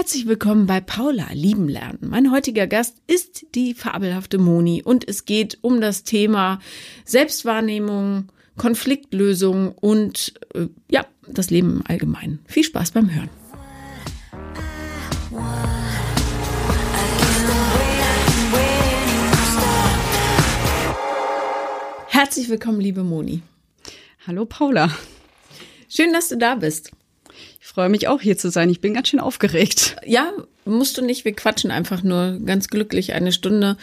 Herzlich willkommen bei Paula Lieben Lernen. Mein heutiger Gast ist die fabelhafte Moni und es geht um das Thema Selbstwahrnehmung, Konfliktlösung und äh, ja, das Leben im Allgemeinen. Viel Spaß beim Hören. Herzlich willkommen, liebe Moni. Hallo Paula. Schön, dass du da bist. Ich freue mich auch hier zu sein. Ich bin ganz schön aufgeregt. Ja, musst du nicht. Wir quatschen einfach nur ganz glücklich eine Stunde.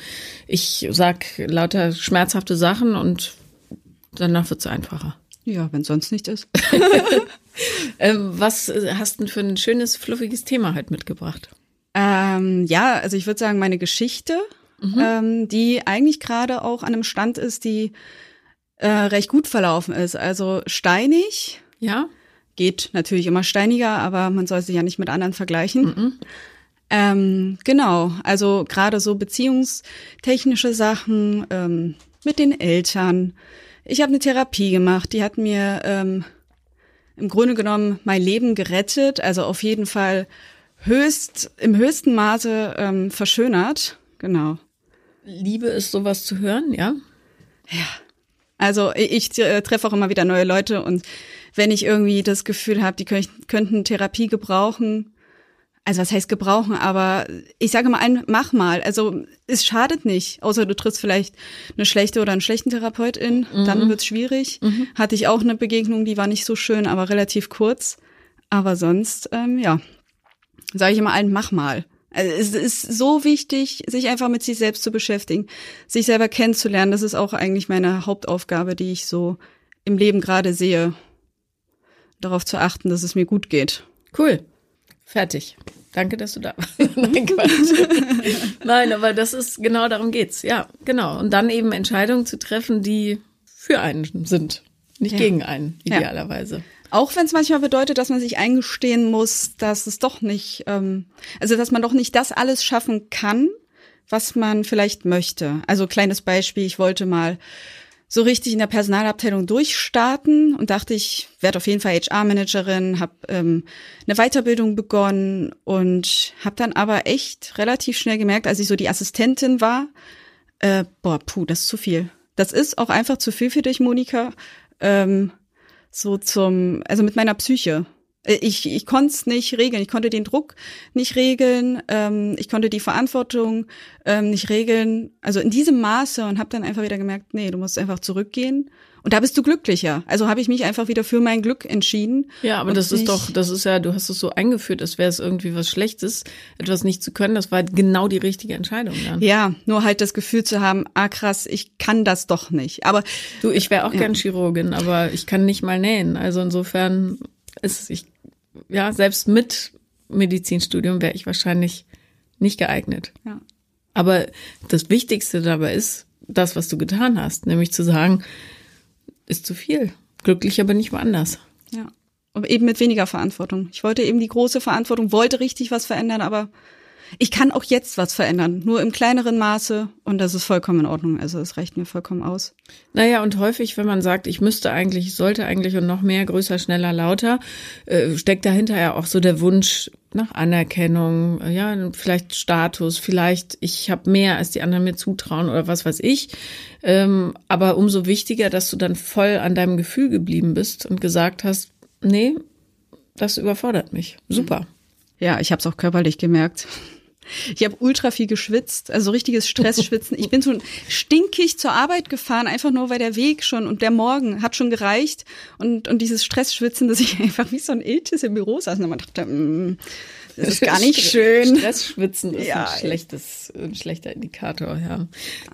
Ich sag lauter schmerzhafte Sachen und danach wird's einfacher. Ja, wenn sonst nicht ist. ähm, was hast du denn für ein schönes, fluffiges Thema halt mitgebracht? Ähm, ja, also ich würde sagen, meine Geschichte, mhm. ähm, die eigentlich gerade auch an einem Stand ist, die äh, recht gut verlaufen ist. Also steinig. Ja. Geht natürlich immer steiniger, aber man soll sich ja nicht mit anderen vergleichen. Mhm. Ähm, genau, also gerade so beziehungstechnische Sachen ähm, mit den Eltern. Ich habe eine Therapie gemacht, die hat mir ähm, im Grunde genommen mein Leben gerettet, also auf jeden Fall höchst im höchsten Maße ähm, verschönert. Genau. Liebe ist sowas zu hören, ja? Ja. Also ich, ich äh, treffe auch immer wieder neue Leute und wenn ich irgendwie das Gefühl habe, die könnten Therapie gebrauchen, also was heißt gebrauchen, aber ich sage mal ein, mach mal. Also es schadet nicht, außer du triffst vielleicht eine schlechte oder einen schlechten Therapeutin, mhm. dann wird's schwierig. Mhm. Hatte ich auch eine Begegnung, die war nicht so schön, aber relativ kurz. Aber sonst, ähm, ja, sage ich immer allen, mach mal. Also es ist so wichtig, sich einfach mit sich selbst zu beschäftigen, sich selber kennenzulernen. Das ist auch eigentlich meine Hauptaufgabe, die ich so im Leben gerade sehe darauf zu achten, dass es mir gut geht. Cool. Fertig. Danke, dass du da warst. Nein, aber das ist genau darum geht's. Ja, genau. Und dann eben Entscheidungen zu treffen, die für einen sind, nicht ja. gegen einen, idealerweise. Ja. Auch wenn es manchmal bedeutet, dass man sich eingestehen muss, dass es doch nicht, ähm, also dass man doch nicht das alles schaffen kann, was man vielleicht möchte. Also kleines Beispiel, ich wollte mal so richtig in der Personalabteilung durchstarten und dachte, ich werde auf jeden Fall HR-Managerin, habe ähm, eine Weiterbildung begonnen und habe dann aber echt relativ schnell gemerkt, als ich so die Assistentin war, äh, boah, puh, das ist zu viel. Das ist auch einfach zu viel für dich, Monika. Ähm, so zum, also mit meiner Psyche. Äh, ich, ich konnte es nicht regeln. Ich konnte den Druck nicht regeln. Ähm, ich konnte die Verantwortung ähm, nicht regeln. Also in diesem Maße und habe dann einfach wieder gemerkt, nee, du musst einfach zurückgehen. Und da bist du glücklicher. Also habe ich mich einfach wieder für mein Glück entschieden. Ja, aber das ist doch, das ist ja, du hast es so eingeführt, als wäre es irgendwie was Schlechtes, etwas nicht zu können. Das war genau die richtige Entscheidung. Ja, ja nur halt das Gefühl zu haben, ah krass, ich kann das doch nicht. Aber du, ich wäre auch ja. gern Chirurgin, aber ich kann nicht mal nähen. Also insofern ist ich ja, selbst mit Medizinstudium wäre ich wahrscheinlich nicht geeignet. Ja. Aber das Wichtigste dabei ist, das, was du getan hast, nämlich zu sagen, ist zu viel. Glücklich, aber nicht woanders. Ja. Aber eben mit weniger Verantwortung. Ich wollte eben die große Verantwortung, wollte richtig was verändern, aber ich kann auch jetzt was verändern, nur im kleineren Maße und das ist vollkommen in Ordnung. Also es reicht mir vollkommen aus. Naja, und häufig, wenn man sagt, ich müsste eigentlich, ich sollte eigentlich und noch mehr, größer, schneller, lauter, äh, steckt dahinter ja auch so der Wunsch nach Anerkennung, ja, vielleicht Status, vielleicht ich habe mehr, als die anderen mir zutrauen oder was weiß ich. Ähm, aber umso wichtiger, dass du dann voll an deinem Gefühl geblieben bist und gesagt hast, nee, das überfordert mich. Super. Ja, ich habe es auch körperlich gemerkt. Ich habe ultra viel geschwitzt, also richtiges Stressschwitzen. Ich bin so stinkig zur Arbeit gefahren, einfach nur weil der Weg schon und der Morgen hat schon gereicht und und dieses Stressschwitzen, dass ich einfach wie so ein Iltis im Büro saß und man dachte, mm, das ist gar nicht schön. Stressschwitzen ist ja. ein schlechtes, ein schlechter Indikator, ja.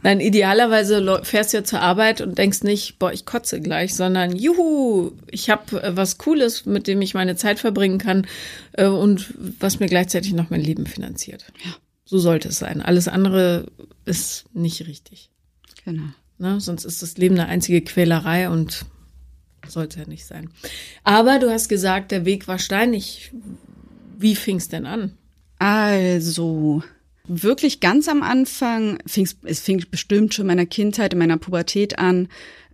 Nein, idealerweise fährst du ja zur Arbeit und denkst nicht, boah, ich kotze gleich, sondern juhu, ich habe äh, was Cooles, mit dem ich meine Zeit verbringen kann äh, und was mir gleichzeitig noch mein Leben finanziert. Ja. So sollte es sein. Alles andere ist nicht richtig. Genau. Ne? Sonst ist das Leben eine einzige Quälerei und sollte ja nicht sein. Aber du hast gesagt, der Weg war steinig. Wie fing es denn an? Also, wirklich ganz am Anfang, fing's, es fing bestimmt schon in meiner Kindheit, in meiner Pubertät an,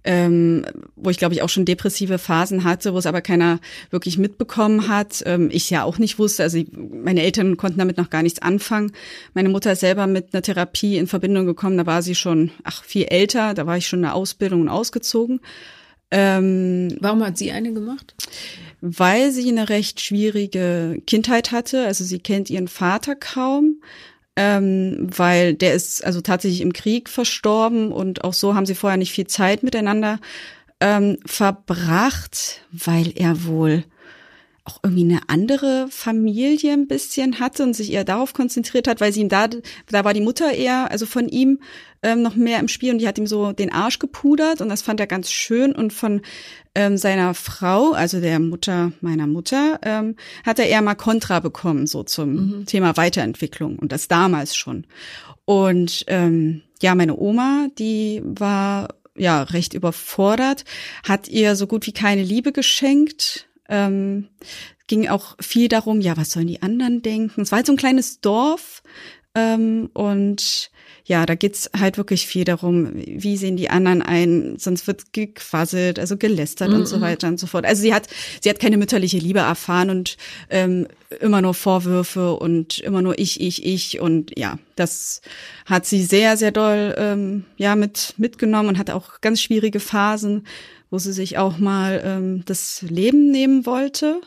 ähm, wo ich glaube ich auch schon depressive Phasen hatte, wo es aber keiner wirklich mitbekommen hat. Ähm, ich ja auch nicht wusste, also meine Eltern konnten damit noch gar nichts anfangen. Meine Mutter ist selber mit einer Therapie in Verbindung gekommen, da war sie schon, ach, viel älter, da war ich schon in der Ausbildung und ausgezogen. Ähm, Warum hat sie eine gemacht? Weil sie eine recht schwierige Kindheit hatte. Also sie kennt ihren Vater kaum, ähm, weil der ist also tatsächlich im Krieg verstorben und auch so haben sie vorher nicht viel Zeit miteinander ähm, verbracht, weil er wohl auch irgendwie eine andere Familie ein bisschen hatte und sich eher darauf konzentriert hat, weil sie ihm da, da war die Mutter eher, also von ihm ähm, noch mehr im Spiel und die hat ihm so den Arsch gepudert und das fand er ganz schön und von ähm, seiner Frau, also der Mutter meiner Mutter, ähm, hat er eher mal Kontra bekommen, so zum mhm. Thema Weiterentwicklung und das damals schon. Und ähm, ja, meine Oma, die war ja recht überfordert, hat ihr so gut wie keine Liebe geschenkt ähm, ging auch viel darum, ja, was sollen die anderen denken? Es war halt so ein kleines Dorf ähm, und ja, da geht's halt wirklich viel darum, wie sehen die anderen ein, sonst wird gequasselt, also gelästert mm -mm. und so mhm. weiter und so fort. Also sie hat, sie hat keine mütterliche Liebe erfahren und ähm, immer nur Vorwürfe und immer nur ich, ich, ich und ja, das hat sie sehr, sehr doll ähm, ja mit mitgenommen und hat auch ganz schwierige Phasen wo sie sich auch mal ähm, das Leben nehmen wollte.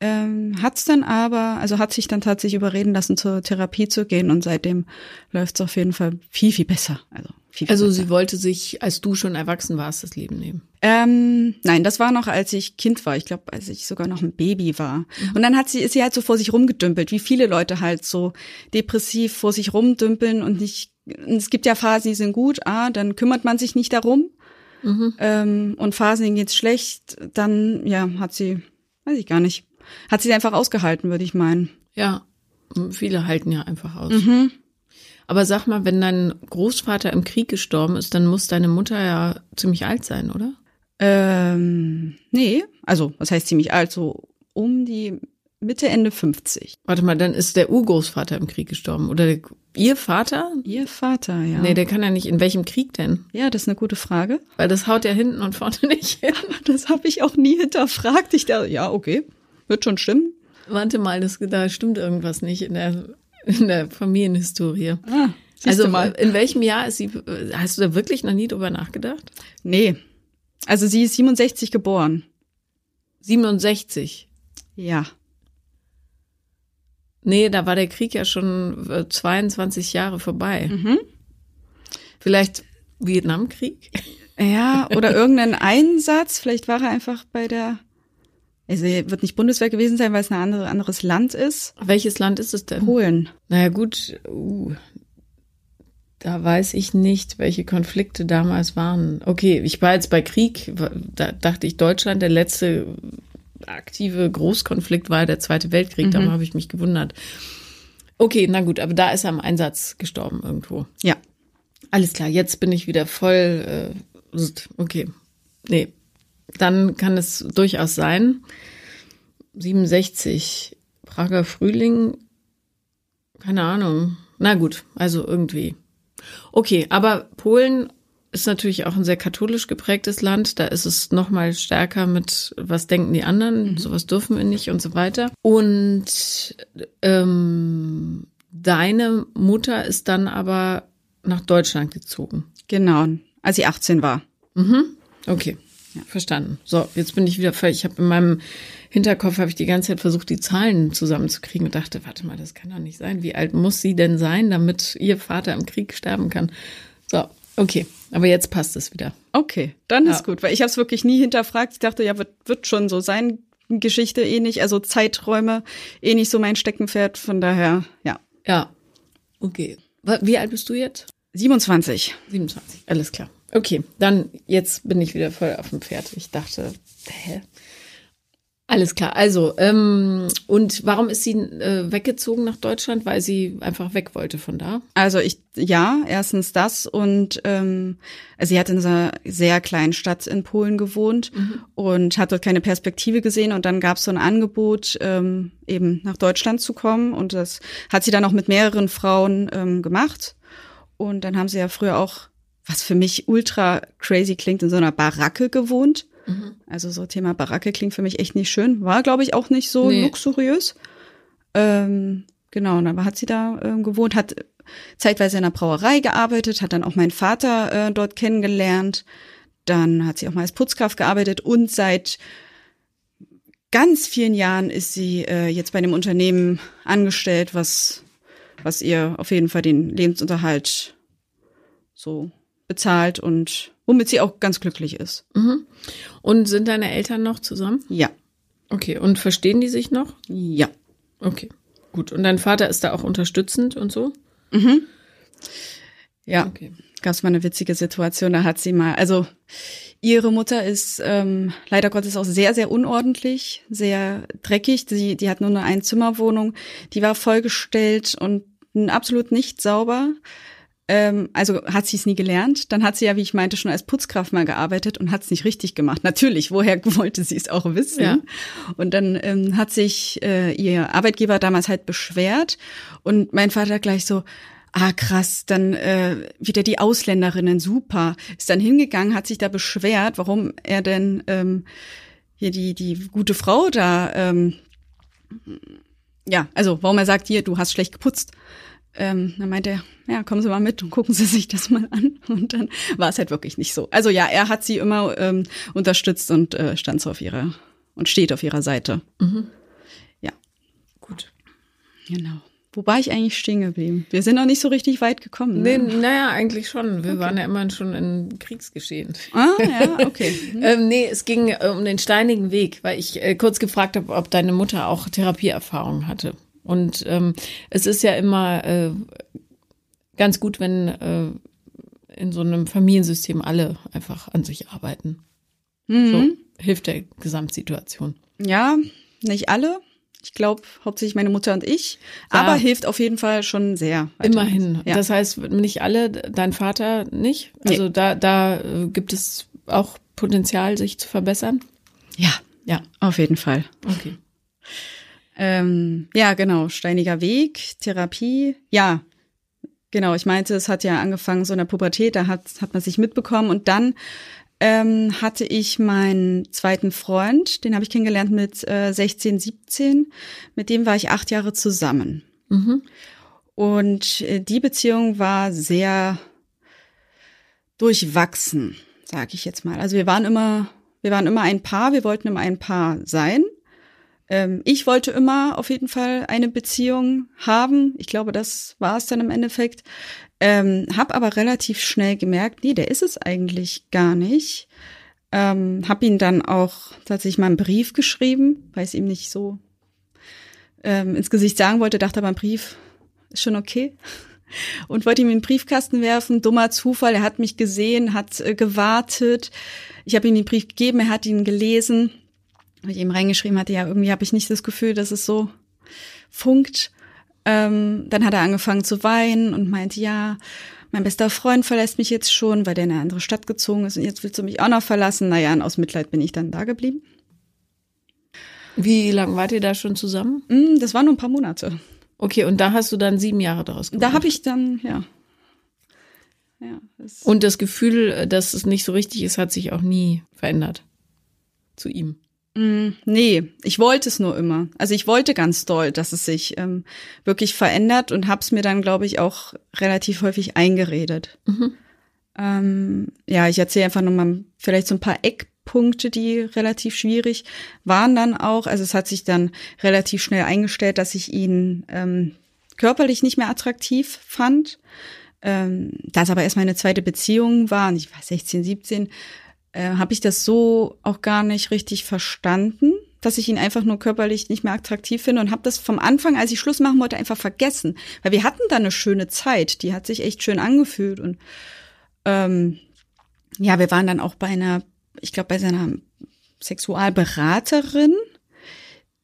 Ähm, hat's dann aber, also hat sich dann tatsächlich überreden lassen, zur Therapie zu gehen und seitdem läuft's auf jeden Fall viel, viel besser. Also, viel, viel also besser. sie wollte sich, als du schon erwachsen warst, das Leben nehmen? Ähm, nein, das war noch, als ich Kind war. Ich glaube, als ich sogar noch ein Baby war. Mhm. Und dann hat sie, ist sie halt so vor sich rumgedümpelt, wie viele Leute halt so depressiv vor sich rumdümpeln und nicht, es gibt ja Phasen, die sind gut, ah, dann kümmert man sich nicht darum. Mhm. Ähm, und Phasen, geht's schlecht, dann, ja, hat sie, weiß ich gar nicht, hat sie einfach ausgehalten, würde ich meinen. Ja, viele halten ja einfach aus. Mhm. Aber sag mal, wenn dein Großvater im Krieg gestorben ist, dann muss deine Mutter ja ziemlich alt sein, oder? Ähm, nee, also was heißt ziemlich alt? So um die Mitte, Ende 50. Warte mal, dann ist der Urgroßvater im Krieg gestorben. Oder der, ihr Vater? Ihr Vater, ja. Nee, der kann ja nicht. In welchem Krieg denn? Ja, das ist eine gute Frage. Weil das haut ja hinten und vorne nicht hin. Das habe ich auch nie hinterfragt. Ich dachte, ja, okay, wird schon stimmen. Warte mal, das, da stimmt irgendwas nicht in der, in der Familienhistorie. Ah, also mal. in welchem Jahr ist sie, hast du da wirklich noch nie drüber nachgedacht? Nee. Also sie ist 67 geboren. 67? Ja. Nee, da war der Krieg ja schon 22 äh, Jahre vorbei. Mhm. Vielleicht Vietnamkrieg? Ja, oder irgendein Einsatz. Vielleicht war er einfach bei der. Also wird nicht Bundeswehr gewesen sein, weil es ein andere, anderes Land ist. Welches Land ist es denn? Polen. Naja, gut. Uh, da weiß ich nicht, welche Konflikte damals waren. Okay, ich war jetzt bei Krieg, da dachte ich Deutschland, der letzte aktive Großkonflikt war der Zweite Weltkrieg, mhm. darum habe ich mich gewundert. Okay, na gut, aber da ist er im Einsatz gestorben irgendwo. Ja. Alles klar, jetzt bin ich wieder voll. Äh, okay. Nee. Dann kann es durchaus sein. 67, Prager Frühling, keine Ahnung. Na gut, also irgendwie. Okay, aber Polen ist natürlich auch ein sehr katholisch geprägtes Land. Da ist es noch mal stärker mit, was denken die anderen, mhm. sowas dürfen wir nicht und so weiter. Und ähm, deine Mutter ist dann aber nach Deutschland gezogen. Genau, als sie 18 war. Mhm. Okay, ja. verstanden. So, jetzt bin ich wieder völlig. Ich habe in meinem Hinterkopf habe ich die ganze Zeit versucht, die Zahlen zusammenzukriegen und dachte, warte mal, das kann doch nicht sein. Wie alt muss sie denn sein, damit ihr Vater im Krieg sterben kann? So, Okay, aber jetzt passt es wieder. Okay, dann ja. ist gut, weil ich habe es wirklich nie hinterfragt. Ich dachte, ja, wird, wird schon so sein. Geschichte eh nicht, also Zeiträume eh nicht so mein Steckenpferd. Von daher, ja. Ja, okay. Wie alt bist du jetzt? 27. 27, alles klar. Okay, dann jetzt bin ich wieder voll auf dem Pferd. Ich dachte, hä? Alles klar. Also, ähm, und warum ist sie äh, weggezogen nach Deutschland? Weil sie einfach weg wollte von da? Also ich, ja, erstens das und ähm, also sie hat in einer sehr kleinen Stadt in Polen gewohnt mhm. und hat dort keine Perspektive gesehen und dann gab es so ein Angebot, ähm, eben nach Deutschland zu kommen und das hat sie dann auch mit mehreren Frauen ähm, gemacht und dann haben sie ja früher auch was für mich ultra crazy klingt, in so einer Baracke gewohnt. Mhm. Also so Thema Baracke klingt für mich echt nicht schön. War, glaube ich, auch nicht so nee. luxuriös. Ähm, genau, und dann hat sie da äh, gewohnt, hat zeitweise in einer Brauerei gearbeitet, hat dann auch meinen Vater äh, dort kennengelernt. Dann hat sie auch mal als Putzkraft gearbeitet und seit ganz vielen Jahren ist sie äh, jetzt bei einem Unternehmen angestellt, was, was ihr auf jeden Fall den Lebensunterhalt so bezahlt und womit sie auch ganz glücklich ist. Mhm. Und sind deine Eltern noch zusammen? Ja. Okay, und verstehen die sich noch? Ja. Okay, gut. Und dein Vater ist da auch unterstützend und so? Mhm. Ja, okay. gab es mal eine witzige Situation, da hat sie mal, also ihre Mutter ist ähm, leider Gottes auch sehr, sehr unordentlich, sehr dreckig. Die, die hat nur eine Einzimmerwohnung, die war vollgestellt und absolut nicht sauber. Ähm, also hat sie es nie gelernt. Dann hat sie ja, wie ich meinte, schon als Putzkraft mal gearbeitet und hat es nicht richtig gemacht. Natürlich, woher wollte sie es auch wissen? Ja. Und dann ähm, hat sich äh, ihr Arbeitgeber damals halt beschwert und mein Vater gleich so, ah krass, dann äh, wieder die Ausländerinnen, super. Ist dann hingegangen, hat sich da beschwert, warum er denn ähm, hier die, die gute Frau da, ähm, ja, also warum er sagt, hier, du hast schlecht geputzt ähm, dann meinte er, ja, kommen Sie mal mit und gucken Sie sich das mal an. Und dann war es halt wirklich nicht so. Also ja, er hat sie immer ähm, unterstützt und äh, stand so auf ihrer und steht auf ihrer Seite. Mhm. Ja. Gut. Genau. Wobei ich eigentlich stehen geblieben? Wir sind noch nicht so richtig weit gekommen. Ne? Nee, naja, eigentlich schon. Wir okay. waren ja immer schon in Kriegsgeschehen. Ah, ja, okay. Mhm. ähm, nee, es ging äh, um den steinigen Weg, weil ich äh, kurz gefragt habe, ob deine Mutter auch Therapieerfahrung hatte. Und ähm, es ist ja immer äh, ganz gut, wenn äh, in so einem Familiensystem alle einfach an sich arbeiten. Mhm. So hilft der Gesamtsituation. Ja, nicht alle. Ich glaube, hauptsächlich meine Mutter und ich. Ja. Aber hilft auf jeden Fall schon sehr. Immerhin. Ja. Das heißt, nicht alle, dein Vater nicht. Also nee. da, da äh, gibt es auch Potenzial, sich zu verbessern. Ja, ja, auf jeden Fall. Okay. Ähm, ja, genau, steiniger Weg, Therapie. Ja, genau, ich meinte, es hat ja angefangen so in der Pubertät, da hat, hat man sich mitbekommen und dann ähm, hatte ich meinen zweiten Freund, den habe ich kennengelernt mit äh, 16, 17. Mit dem war ich acht Jahre zusammen. Mhm. Und äh, die Beziehung war sehr durchwachsen, sage ich jetzt mal. Also wir waren immer, wir waren immer ein Paar, wir wollten immer ein Paar sein. Ähm, ich wollte immer auf jeden Fall eine Beziehung haben. Ich glaube, das war es dann im Endeffekt. Ähm, hab aber relativ schnell gemerkt, nee, der ist es eigentlich gar nicht. Ähm, hab ihn dann auch tatsächlich mal einen Brief geschrieben, weil es ihm nicht so ähm, ins Gesicht sagen wollte, dachte aber ein Brief ist schon okay. Und wollte ihm in den Briefkasten werfen. Dummer Zufall, er hat mich gesehen, hat äh, gewartet. Ich habe ihm den Brief gegeben, er hat ihn gelesen weil ich eben reingeschrieben hatte, ja, irgendwie habe ich nicht das Gefühl, dass es so funkt. Ähm, dann hat er angefangen zu weinen und meinte, ja, mein bester Freund verlässt mich jetzt schon, weil der in eine andere Stadt gezogen ist und jetzt willst du mich auch noch verlassen. Naja, und aus Mitleid bin ich dann da geblieben. Wie lange wart ihr da schon zusammen? Mm, das waren nur ein paar Monate. Okay, und da hast du dann sieben Jahre daraus gemacht? Da habe ich dann, ja. ja das und das Gefühl, dass es nicht so richtig ist, hat sich auch nie verändert zu ihm. Mm, nee, ich wollte es nur immer. Also ich wollte ganz doll, dass es sich ähm, wirklich verändert und hab's mir dann, glaube ich, auch relativ häufig eingeredet. Mhm. Ähm, ja, ich erzähle einfach nochmal vielleicht so ein paar Eckpunkte, die relativ schwierig waren dann auch. Also es hat sich dann relativ schnell eingestellt, dass ich ihn ähm, körperlich nicht mehr attraktiv fand. Ähm, da es aber erst meine zweite Beziehung war, und ich war 16, 17, äh, habe ich das so auch gar nicht richtig verstanden, dass ich ihn einfach nur körperlich nicht mehr attraktiv finde und habe das vom Anfang, als ich Schluss machen wollte, einfach vergessen, weil wir hatten da eine schöne Zeit, die hat sich echt schön angefühlt und ähm, ja, wir waren dann auch bei einer, ich glaube bei seiner Sexualberaterin,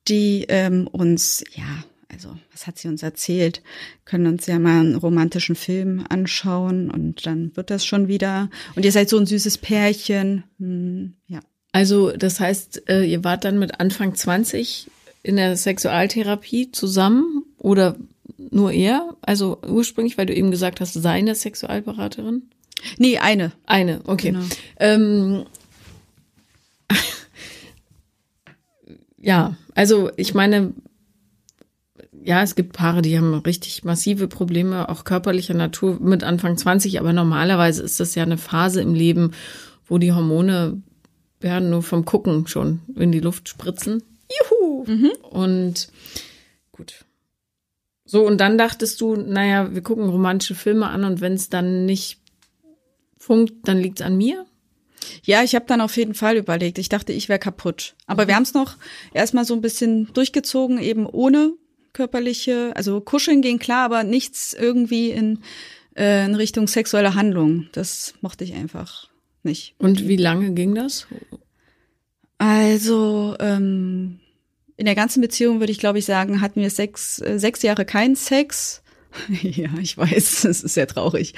die ähm, uns ja also was hat sie uns erzählt? Können uns ja mal einen romantischen Film anschauen und dann wird das schon wieder. Und ihr seid so ein süßes Pärchen. Hm, ja. Also das heißt, äh, ihr wart dann mit Anfang 20 in der Sexualtherapie zusammen oder nur er? Also ursprünglich, weil du eben gesagt hast, seine Sexualberaterin? Nee, eine. Eine, okay. Genau. Ähm, ja, also ich meine, ja, es gibt Paare, die haben richtig massive Probleme, auch körperlicher Natur mit Anfang 20, aber normalerweise ist das ja eine Phase im Leben, wo die Hormone ja nur vom Gucken schon in die Luft spritzen. Juhu! Und gut. So, und dann dachtest du, naja, wir gucken romantische Filme an und wenn es dann nicht funkt, dann liegt's an mir? Ja, ich habe dann auf jeden Fall überlegt. Ich dachte, ich wäre kaputt. Aber wir haben es noch erstmal so ein bisschen durchgezogen, eben ohne körperliche, also kuscheln ging klar, aber nichts irgendwie in, äh, in Richtung sexuelle Handlung. Das mochte ich einfach nicht. Und wie lange ging das? Also ähm, in der ganzen Beziehung würde ich, glaube ich, sagen, hatten wir sechs, äh, sechs Jahre keinen Sex. ja, ich weiß, das ist sehr traurig.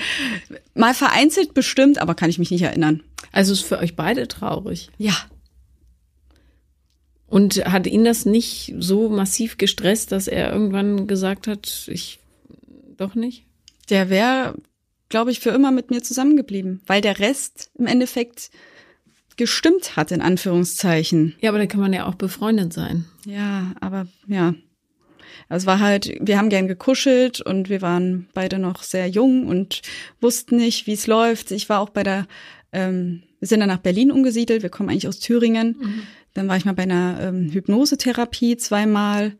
Mal vereinzelt bestimmt, aber kann ich mich nicht erinnern. Also ist für euch beide traurig. Ja, Und hat ihn das nicht so massiv gestresst, dass er irgendwann gesagt hat, ich doch nicht? der wäre, glaube ich, für immer mit mir zusammengeblieben, weil der Rest im Endeffekt gestimmt hat, in Anführungszeichen. Ja, aber dann kann man ja auch befreundet sein. Ja, aber ja. Es war halt, wir haben gern gekuschelt und wir waren beide noch sehr jung und wussten nicht, wie es läuft. Ich war auch bei der, ähm, wir sind dann nach Berlin umgesiedelt, wir kommen eigentlich aus Thüringen. Dann war ich mal bei einer ähm, Hypnosetherapie zweimal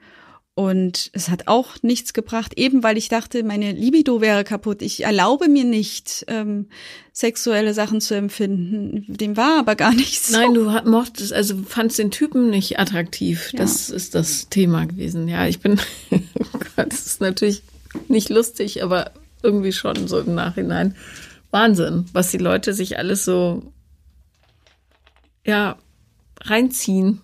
und es hat auch nichts gebracht, eben weil ich dachte, meine Libido wäre kaputt. Ich erlaube mir nicht, ähm, sexuelle Sachen zu empfinden. Dem war aber gar nicht so. Nein, du mochtest, also fandst den Typen nicht attraktiv. Ja. Das ist das Thema gewesen. Ja, ich bin, oh Gott, das ist natürlich nicht lustig, aber irgendwie schon so im Nachhinein. Wahnsinn, was die Leute sich alles so, ja, reinziehen.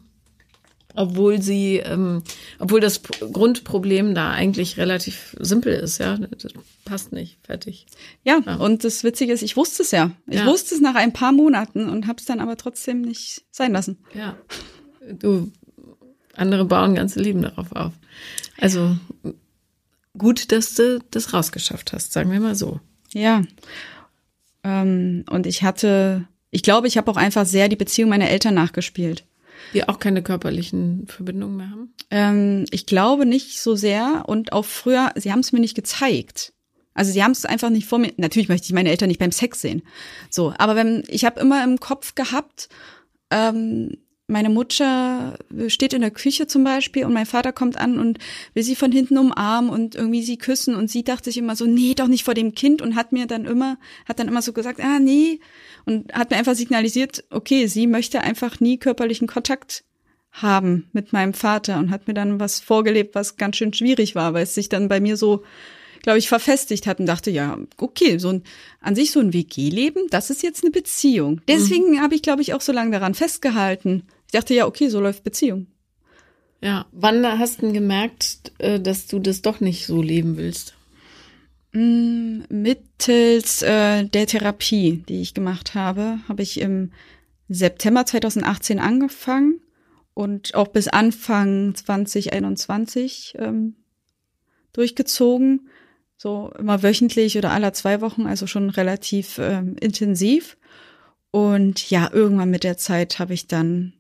Obwohl sie, ähm, obwohl das P- Grundproblem da eigentlich relativ simpel ist, ja. Das passt nicht, fertig. Ja, und das Witzige ist, ich wusste es ja. Ich Ja. wusste es nach ein paar Monaten und habe es dann aber trotzdem nicht sein lassen. Ja. Du, andere bauen ganze Leben darauf auf. Also gut, dass du das rausgeschafft hast, sagen wir mal so. Ja. Ähm, und ich hatte, ich glaube, ich habe auch einfach sehr die Beziehung meiner Eltern nachgespielt. Die auch keine körperlichen Verbindungen mehr haben. Ähm, ich glaube nicht so sehr und auch früher, sie haben es mir nicht gezeigt. Also sie haben es einfach nicht vor mir. Natürlich möchte ich meine Eltern nicht beim Sex sehen. So, aber wenn ich habe immer im Kopf gehabt, ähm, meine Mutter steht in der Küche zum Beispiel und mein Vater kommt an und will sie von hinten umarmen und irgendwie sie küssen und sie dachte sich immer so, nee, doch nicht vor dem Kind und hat mir dann immer, hat dann immer so gesagt, ah, nee, und hat mir einfach signalisiert, okay, sie möchte einfach nie körperlichen Kontakt haben mit meinem Vater und hat mir dann was vorgelebt, was ganz schön schwierig war, weil es sich dann bei mir so, glaube ich, verfestigt hat und dachte, ja, okay, so ein, an sich so ein WG-Leben, das ist jetzt eine Beziehung. Deswegen habe ich, glaube ich, auch so lange daran festgehalten. Ich dachte, ja, okay, so läuft Beziehung. Ja. Wann hast du denn gemerkt, äh, dass du das doch nicht so leben willst? Mm, Mittels äh, der Therapie, die ich gemacht habe, habe ich im September 2018 angefangen und auch bis Anfang 2021 ähm, durchgezogen. So immer wöchentlich oder aller zwei Wochen, also schon relativ ähm, intensiv. Und ja, irgendwann mit der Zeit habe ich dann,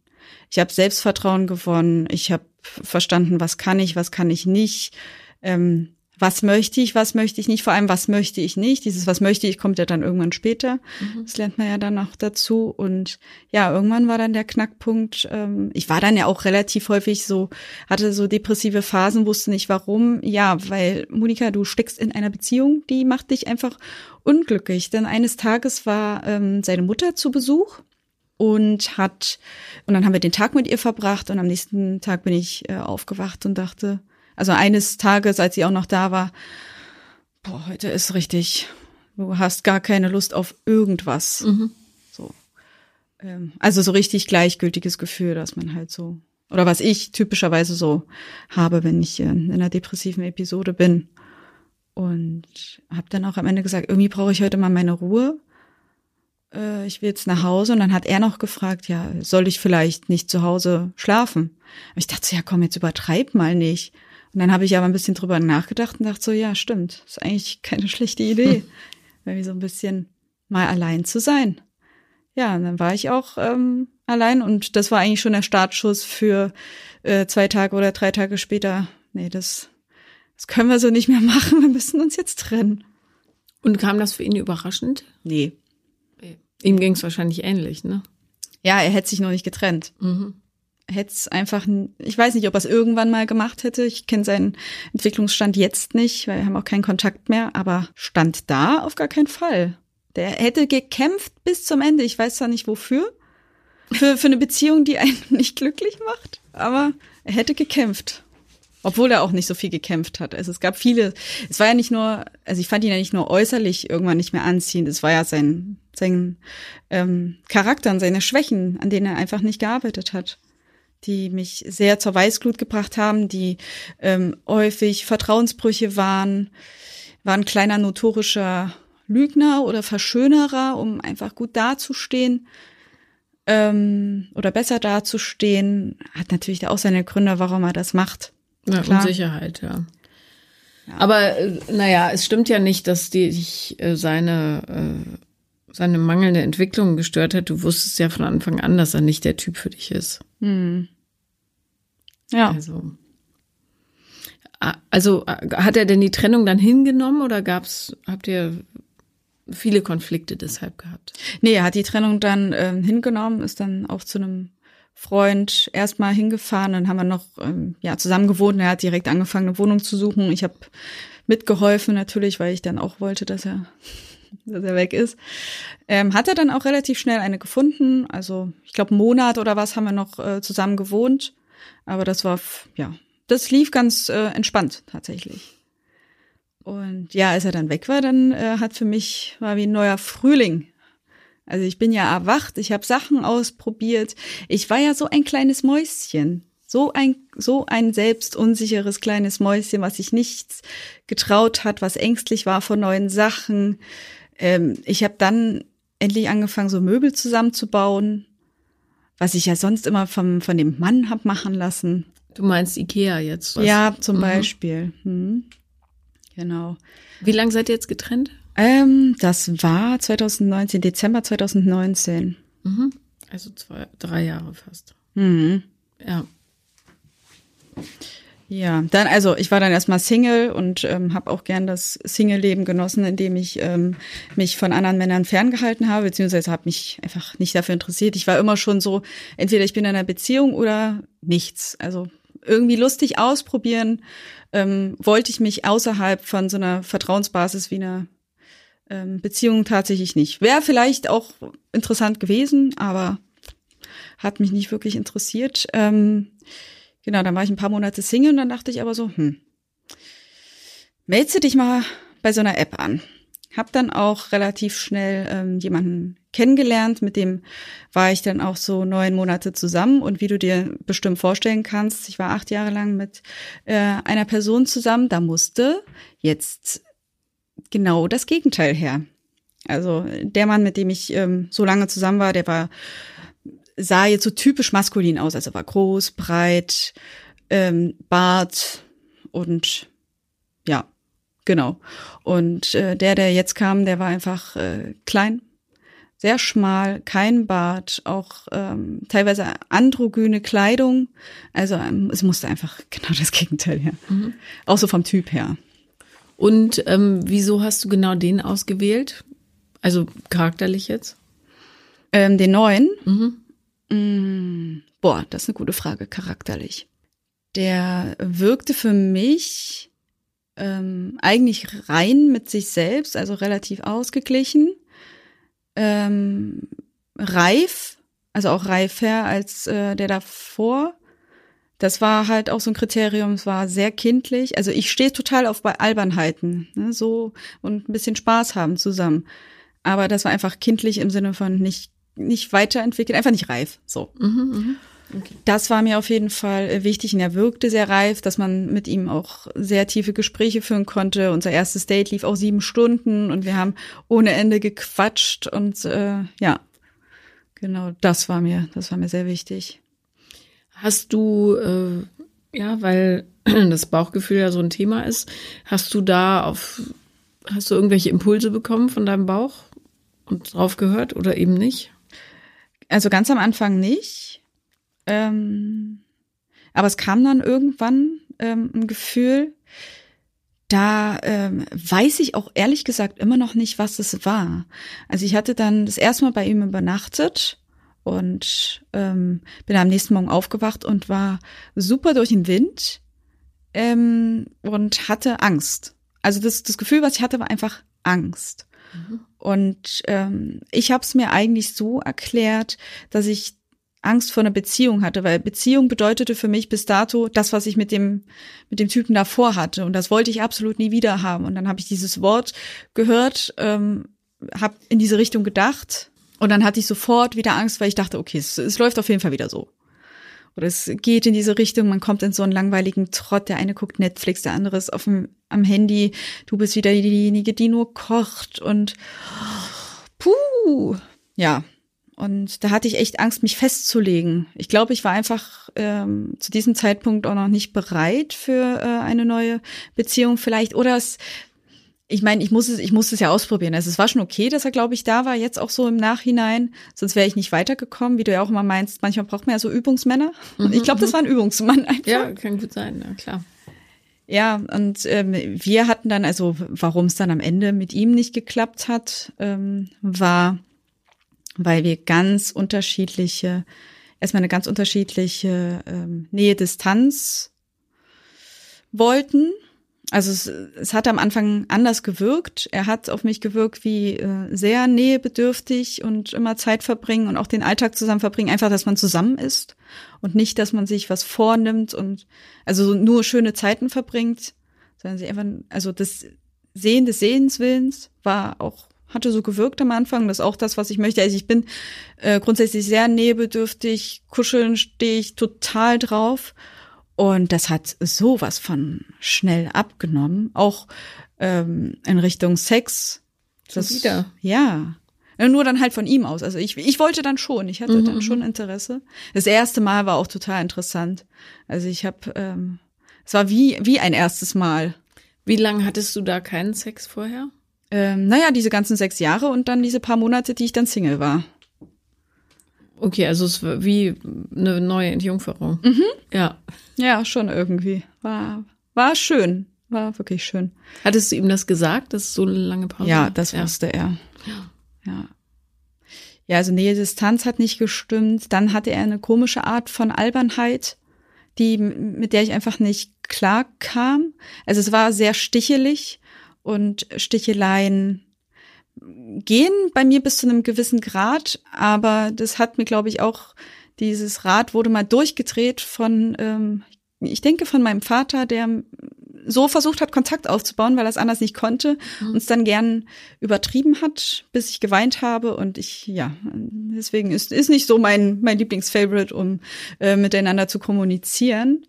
ich habe Selbstvertrauen gewonnen, ich habe verstanden, was kann ich, was kann ich nicht. Ähm, was möchte ich, was möchte ich nicht, vor allem was möchte ich nicht. Dieses was möchte ich kommt ja dann irgendwann später. Das lernt man ja dann noch dazu. Und ja, irgendwann war dann der Knackpunkt. Ähm, ich war dann ja auch relativ häufig so, hatte so depressive Phasen, wusste nicht warum. Ja, weil Monika, du steckst in einer Beziehung, die macht dich einfach unglücklich. Denn eines Tages war ähm, seine Mutter zu Besuch und hat und dann haben wir den Tag mit ihr verbracht und am nächsten Tag bin ich äh, aufgewacht und dachte, also eines Tages, als sie auch noch da war, boah, heute ist richtig, du hast gar keine Lust auf irgendwas. So. Ähm, also so richtig gleichgültiges Gefühl, dass man halt so oder was ich typischerweise so habe, wenn ich in einer depressiven Episode bin. Und habe dann auch am Ende gesagt, irgendwie brauche ich heute mal meine Ruhe äh, ich will jetzt nach Hause. Und dann hat er noch gefragt, ja, soll ich vielleicht nicht zu Hause schlafen? Aber ich dachte ja, komm, jetzt übertreib mal nicht. Und dann habe ich aber ein bisschen drüber nachgedacht und dachte so, ja, stimmt, ist eigentlich keine schlechte Idee. Irgendwie so ein bisschen mal allein zu sein. Ja, und dann war ich auch ähm, allein und das war eigentlich schon der Startschuss für äh, zwei Tage oder drei Tage später. Nee, das, das können wir so nicht mehr machen. Wir müssen uns jetzt trennen. Und kam das für ihn überraschend? Nee. Ihm ging es wahrscheinlich ähnlich, ne? Ja, er hätte sich noch nicht getrennt. Mhm. Hätte es einfach, ich weiß nicht, ob er es irgendwann mal gemacht hätte. Ich kenne seinen Entwicklungsstand jetzt nicht, weil wir haben auch keinen Kontakt mehr, aber stand da auf gar keinen Fall. Der hätte gekämpft bis zum Ende. Ich weiß zwar nicht wofür. Für, für eine Beziehung, die einen nicht glücklich macht, aber er hätte gekämpft. Obwohl er auch nicht so viel gekämpft hat. Also es gab viele, es war ja nicht nur, also ich fand ihn ja nicht nur äußerlich irgendwann nicht mehr anziehend, es war ja sein, sein ähm, Charakter und seine Schwächen, an denen er einfach nicht gearbeitet hat, die mich sehr zur Weißglut gebracht haben, die ähm, häufig Vertrauensbrüche waren, war ein kleiner notorischer Lügner oder Verschönerer, um einfach gut dazustehen ähm, oder besser dazustehen, hat natürlich auch seine Gründe, warum er das macht. Ja, Klar. Unsicherheit, ja. Aber äh, naja, es stimmt ja nicht, dass dich äh, seine, äh, seine mangelnde Entwicklung gestört hat. Du wusstest ja von Anfang an, dass er nicht der Typ für dich ist. Hm. Ja. Also, also hat er denn die Trennung dann hingenommen oder gab's, habt ihr viele Konflikte deshalb gehabt? Nee, er hat die Trennung dann ähm, hingenommen, ist dann auch zu einem Freund erstmal hingefahren, dann haben wir noch ähm, ja zusammen gewohnt. Er hat direkt angefangen, eine Wohnung zu suchen. Ich habe mitgeholfen natürlich, weil ich dann auch wollte, dass er, dass er weg ist. Ähm, hat er dann auch relativ schnell eine gefunden. Also ich glaube, Monat oder was haben wir noch äh, zusammen gewohnt. Aber das war ja, das lief ganz äh, entspannt tatsächlich. Und ja, als er dann weg war, dann äh, hat für mich war wie ein neuer Frühling. Also ich bin ja erwacht, ich habe Sachen ausprobiert. Ich war ja so ein kleines Mäuschen. So ein, so ein selbstunsicheres kleines Mäuschen, was sich nichts getraut hat, was ängstlich war vor neuen Sachen. Ähm, ich habe dann endlich angefangen, so Möbel zusammenzubauen, was ich ja sonst immer vom, von dem Mann hab machen lassen. Du meinst Ikea jetzt? Was? Ja, zum Mhm. Beispiel. Hm. Genau. Wie lange seid ihr jetzt getrennt? Ähm, das war 2019, Dezember 2019. Mhm. Also zwei, drei Jahre fast. Mhm. Ja. Ja, dann also ich war dann erstmal Single und ähm, habe auch gern das Single-Leben genossen, indem ich ähm, mich von anderen Männern ferngehalten habe, beziehungsweise habe mich einfach nicht dafür interessiert. Ich war immer schon so, entweder ich bin in einer Beziehung oder nichts. Also irgendwie lustig ausprobieren ähm, wollte ich mich außerhalb von so einer Vertrauensbasis wie einer ähm, Beziehung tatsächlich nicht. Wäre vielleicht auch interessant gewesen, aber hat mich nicht wirklich interessiert. Ähm, Genau, dann war ich ein paar Monate Single und dann dachte ich aber so, hm, meldest dich mal bei so einer App an. Hab dann auch relativ schnell ähm, jemanden kennengelernt, mit dem war ich dann auch so neun Monate zusammen und wie du dir bestimmt vorstellen kannst, ich war acht Jahre lang mit äh, einer Person zusammen, da musste jetzt genau das Gegenteil her. Also der Mann, mit dem ich ähm, so lange zusammen war, der war sah jetzt so typisch maskulin aus. Also war groß, breit, ähm, Bart und ja, genau. Und äh, der, der jetzt kam, der war einfach äh, klein, sehr schmal, kein Bart, auch ähm, teilweise androgyne Kleidung. Also ähm, es musste einfach genau das Gegenteil her. Auch so vom Typ her. Und ähm, wieso hast du genau den ausgewählt? Also charakterlich jetzt? Ähm, den neuen, Mhm. Mm, boah, das ist eine gute Frage, charakterlich. Der wirkte für mich ähm, eigentlich rein mit sich selbst, also relativ ausgeglichen, ähm, reif, also auch reifer als äh, der davor. Das war halt auch so ein Kriterium, es war sehr kindlich. Also ich stehe total auf bei Albernheiten, ne, so und ein bisschen Spaß haben zusammen. Aber das war einfach kindlich im Sinne von nicht nicht weiterentwickelt, einfach nicht reif. So. Mhm, Das war mir auf jeden Fall äh, wichtig und er wirkte sehr reif, dass man mit ihm auch sehr tiefe Gespräche führen konnte. Unser erstes Date lief auch sieben Stunden und wir haben ohne Ende gequatscht und äh, ja, genau, das war mir, das war mir sehr wichtig. Hast du, äh, ja, weil das Bauchgefühl ja so ein Thema ist, hast du da auf, hast du irgendwelche Impulse bekommen von deinem Bauch? und drauf gehört oder eben nicht? Also ganz am Anfang nicht. Ähm, aber es kam dann irgendwann ähm, ein Gefühl, da ähm, weiß ich auch ehrlich gesagt immer noch nicht, was es war. Also ich hatte dann das erste Mal bei ihm übernachtet und ähm, bin am nächsten Morgen aufgewacht und war super durch den Wind ähm, und hatte Angst. Also das, das Gefühl, was ich hatte, war einfach Angst. Und ähm, ich habe es mir eigentlich so erklärt, dass ich Angst vor einer Beziehung hatte, weil Beziehung bedeutete für mich bis dato das, was ich mit dem mit dem Typen davor hatte und das wollte ich absolut nie wieder haben. Und dann habe ich dieses Wort gehört, ähm, habe in diese Richtung gedacht und dann hatte ich sofort wieder Angst, weil ich dachte, okay, es, es läuft auf jeden Fall wieder so. Oder es geht in diese Richtung, man kommt in so einen langweiligen Trott, der eine guckt Netflix, der andere ist auf dem, am Handy, du bist wieder diejenige, die nur kocht und puh, ja, und da hatte ich echt Angst, mich festzulegen. Ich glaube, ich war einfach ähm, zu diesem Zeitpunkt auch noch nicht bereit für äh, eine neue Beziehung vielleicht. Oder es, ich meine, ich muss es, ich muss es ja ausprobieren. Also es war schon okay, dass er, glaube ich, da war, jetzt auch so im Nachhinein. Sonst wäre ich nicht weitergekommen, wie du ja auch immer meinst. Manchmal braucht man ja so Übungsmänner. Mhm, ich glaube, das war ein Übungsmann einfach. Ja, kann gut sein, ja, klar. Ja, und ähm, wir hatten dann, also warum es dann am Ende mit ihm nicht geklappt hat, ähm, war, weil wir ganz unterschiedliche, erstmal eine ganz unterschiedliche ähm, Nähe-Distanz wollten. Also es, es hat am Anfang anders gewirkt. Er hat auf mich gewirkt wie äh, sehr nähebedürftig und immer Zeit verbringen und auch den Alltag zusammen verbringen. Einfach, dass man zusammen ist und nicht, dass man sich was vornimmt und also nur schöne Zeiten verbringt, sondern sie einfach, also das Sehen des Sehenswillens war auch hatte so gewirkt am Anfang. Das ist auch das, was ich möchte. Also ich bin äh, grundsätzlich sehr nähebedürftig. Kuscheln stehe ich total drauf. Und das hat sowas von schnell abgenommen. Auch ähm, in Richtung Sex. Das, wieder. Ja. Nur dann halt von ihm aus. Also ich, ich wollte dann schon. Ich hatte mhm. dann schon Interesse. Das erste Mal war auch total interessant. Also ich habe, ähm, es war wie wie ein erstes Mal. Wie lange hattest du da keinen Sex vorher? Ähm, naja, diese ganzen sechs Jahre und dann diese paar Monate, die ich dann Single war. Okay, also es war wie eine neue Entjungferung. Mhm. Ja. Ja, schon irgendwie. War, war schön. War wirklich schön. Hattest du ihm das gesagt, dass so eine lange Pause Ja, das ja. wusste er. Ja. ja. Ja, also Nähe Distanz hat nicht gestimmt. Dann hatte er eine komische Art von Albernheit, die, mit der ich einfach nicht klar kam. Also es war sehr stichelig und Sticheleien gehen bei mir bis zu einem gewissen Grad, aber das hat mir, glaube ich, auch dieses Rad wurde mal durchgedreht von, ähm, ich denke, von meinem Vater, der so versucht hat, Kontakt aufzubauen, weil er es anders nicht konnte, mhm. uns dann gern übertrieben hat, bis ich geweint habe. Und ich, ja, deswegen ist, ist nicht so mein, mein Lieblingsfavorite, um äh, miteinander zu kommunizieren.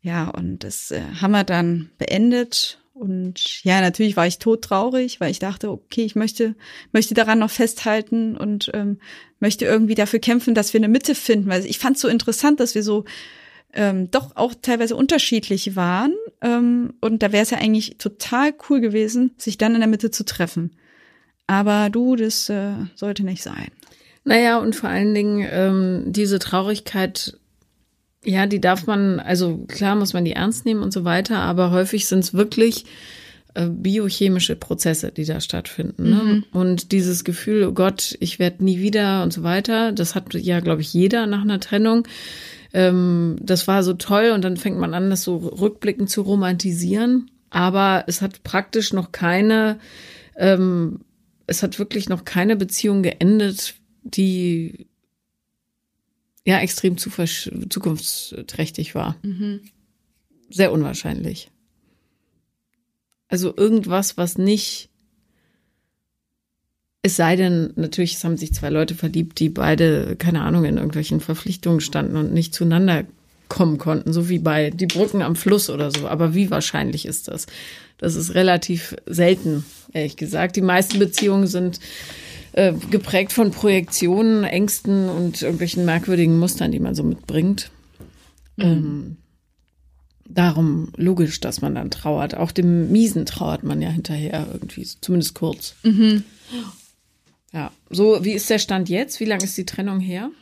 Ja, und das äh, haben wir dann beendet und ja, natürlich war ich todtraurig, weil ich dachte, okay, ich möchte, möchte daran noch festhalten und ähm, möchte irgendwie dafür kämpfen, dass wir eine Mitte finden. Weil ich fand es so interessant, dass wir so ähm, doch auch teilweise unterschiedlich waren. Ähm, und da wäre es ja eigentlich total cool gewesen, sich dann in der Mitte zu treffen. Aber du, das äh, sollte nicht sein. Naja, und vor allen Dingen ähm, diese Traurigkeit ja, die darf man, also klar muss man die ernst nehmen und so weiter, aber häufig sind es wirklich äh, biochemische Prozesse, die da stattfinden. Ne? Mhm. Und dieses Gefühl, oh Gott, ich werde nie wieder und so weiter, das hat ja, glaube ich, jeder nach einer Trennung. Ähm, das war so toll und dann fängt man an, das so rückblickend zu romantisieren. Aber es hat praktisch noch keine, ähm, es hat wirklich noch keine Beziehung geendet, die ja extrem zukunftsträchtig war. Mhm. Sehr unwahrscheinlich. Also irgendwas, was nicht, es sei denn, natürlich, es haben sich zwei Leute verliebt, die beide, keine Ahnung, in irgendwelchen Verpflichtungen standen und nicht zueinander kommen konnten, so wie bei die Brücken am Fluss oder so. Aber wie wahrscheinlich ist das? Das ist relativ selten, ehrlich gesagt. Die meisten Beziehungen sind äh, geprägt von Projektionen, Ängsten und irgendwelchen merkwürdigen Mustern, die man so mitbringt. Mhm. Ähm, darum logisch, dass man dann trauert. Auch dem Miesen trauert man ja hinterher irgendwie, zumindest kurz. Mhm. Ja. So, wie ist der Stand jetzt? Wie lange ist die Trennung her?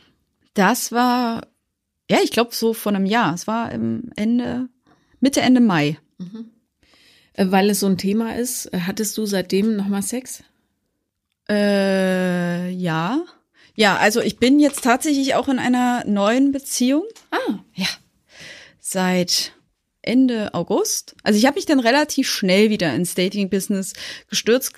Das war, ja, ich glaube so vor einem Jahr. Es war im Ende, Mitte, Ende Mai. Äh, Weil es so ein Thema ist, äh, hattest du seitdem nochmal Sex? Äh, ja. Ja, also ich bin jetzt tatsächlich auch in einer neuen Beziehung. Ah. Ja. Seit Ende August. Also ich habe mich dann relativ schnell wieder ins Dating-Business gestürzt,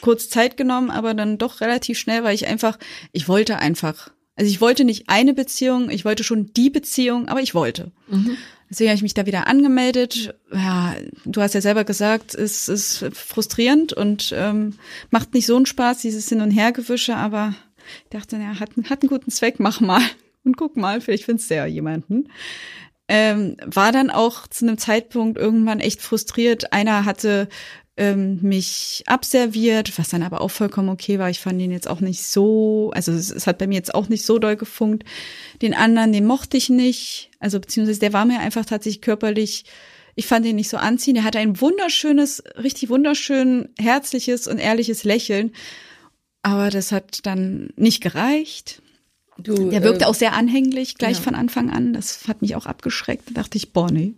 kurz Zeit genommen, aber dann doch relativ schnell, weil ich einfach, ich wollte einfach. Also ich wollte nicht eine Beziehung, ich wollte schon die Beziehung, aber ich wollte. Deswegen habe ich mich da wieder angemeldet. Ja, du hast ja selber gesagt, es ist frustrierend und ähm, macht nicht so einen Spaß, dieses Hin- und Hergewische, aber ich dachte, ja, hat, hat einen guten Zweck, mach mal und guck mal, vielleicht findest du ja jemanden. Ähm, war dann auch zu einem Zeitpunkt irgendwann echt frustriert. Einer hatte ähm, mich abserviert, was dann aber auch vollkommen okay war. Ich fand ihn jetzt auch nicht so, also es, es hat bei mir jetzt auch nicht so doll gefunkt. Den anderen, den mochte ich nicht, also beziehungsweise der war mir einfach tatsächlich körperlich, ich fand ihn nicht so anziehend. Er hatte ein wunderschönes, richtig wunderschön herzliches und ehrliches Lächeln, aber das hat dann nicht gereicht. Du, Der wirkte äh, auch sehr anhänglich gleich ja. von Anfang an. Das hat mich auch abgeschreckt. Da dachte ich, boah, nee.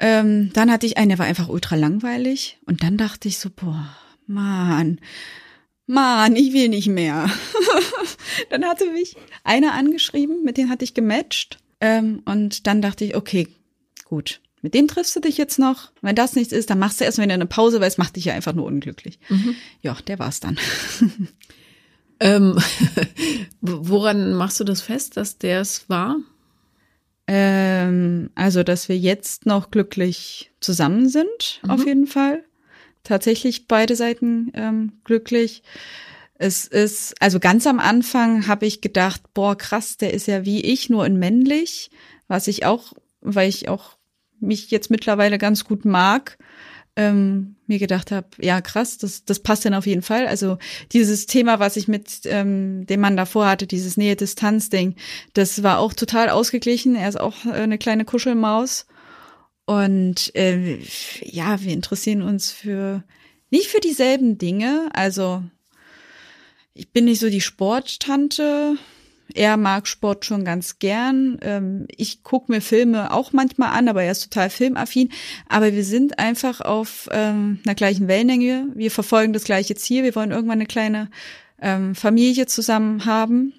Mhm. Ähm, dann hatte ich einen, der war einfach ultra langweilig. Und dann dachte ich so, boah, Mann, Mann, ich will nicht mehr. dann hatte mich einer angeschrieben, mit dem hatte ich gematcht. Ähm, und dann dachte ich, okay, gut. Mit dem triffst du dich jetzt noch. Wenn das nichts ist, dann machst du erstmal wieder eine Pause, weil es macht dich ja einfach nur unglücklich. Ja, der war's dann. Ähm, woran machst du das fest, dass der es war? Ähm, also, dass wir jetzt noch glücklich zusammen sind, auf jeden Fall. Tatsächlich beide Seiten ähm, glücklich. Es ist, also ganz am Anfang habe ich gedacht, boah, krass, der ist ja wie ich, nur in männlich, was ich auch, weil ich auch mich jetzt mittlerweile ganz gut mag, ähm, mir gedacht habe, ja krass, das, das passt dann auf jeden Fall. Also dieses Thema, was ich mit ähm, dem Mann davor hatte, dieses Nähe-Distanz-Ding, das war auch total ausgeglichen. Er ist auch äh, eine kleine Kuschelmaus. Und äh, ja, wir interessieren uns für nicht für dieselben Dinge. Also ich bin nicht so die Sporttante. Er mag Sport schon ganz gern. Ähm, ich gucke mir Filme auch manchmal an, aber er ist total filmaffin. Aber wir sind einfach auf ähm, einer gleichen Wellenlänge. Wir verfolgen das gleiche Ziel. Wir wollen irgendwann eine kleine ähm, Familie zusammen haben.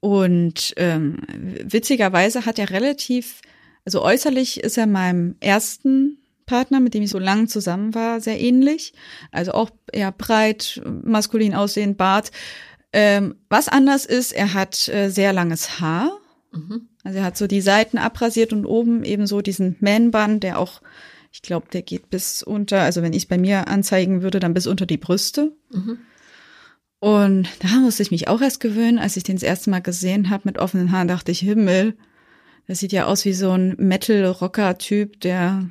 Und ähm, witzigerweise hat er relativ, also äußerlich ist er meinem ersten Partner, mit dem ich so lang zusammen war, sehr ähnlich. Also auch eher breit, maskulin aussehend, Bart. Ähm, was anders ist, er hat äh, sehr langes Haar. Also er hat so die Seiten abrasiert und oben eben so diesen Man-Bun, der auch, ich glaube, der geht bis unter, also wenn ich es bei mir anzeigen würde, dann bis unter die Brüste. Und da musste ich mich auch erst gewöhnen, als ich den das erste Mal gesehen habe mit offenen Haaren, dachte ich, Himmel, das sieht ja aus wie so ein Metal-Rocker-Typ, der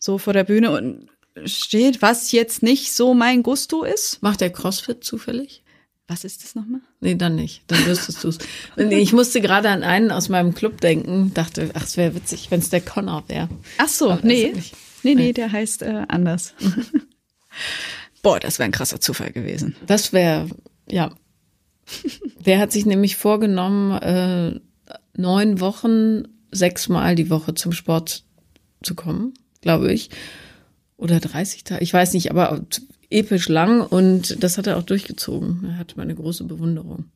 so vor der Bühne und steht, was jetzt nicht so mein Gusto ist. Macht der CrossFit zufällig? Was ist das nochmal? Nee, dann nicht. Dann wüsstest du es. Ich musste gerade an einen aus meinem Club denken, dachte, ach, es wäre witzig, wenn es der Connor wäre. Ach so, Aber nee. Nee, nee, der heißt äh, anders. Boah, das wäre ein krasser Zufall gewesen. Das wäre, ja. Der hat sich nämlich vorgenommen, äh, neun Wochen, sechsmal die Woche zum Sport zu kommen, glaube ich. Oder 30 Tage, ich weiß nicht, aber episch lang und das hat er auch durchgezogen. Er hat meine große Bewunderung.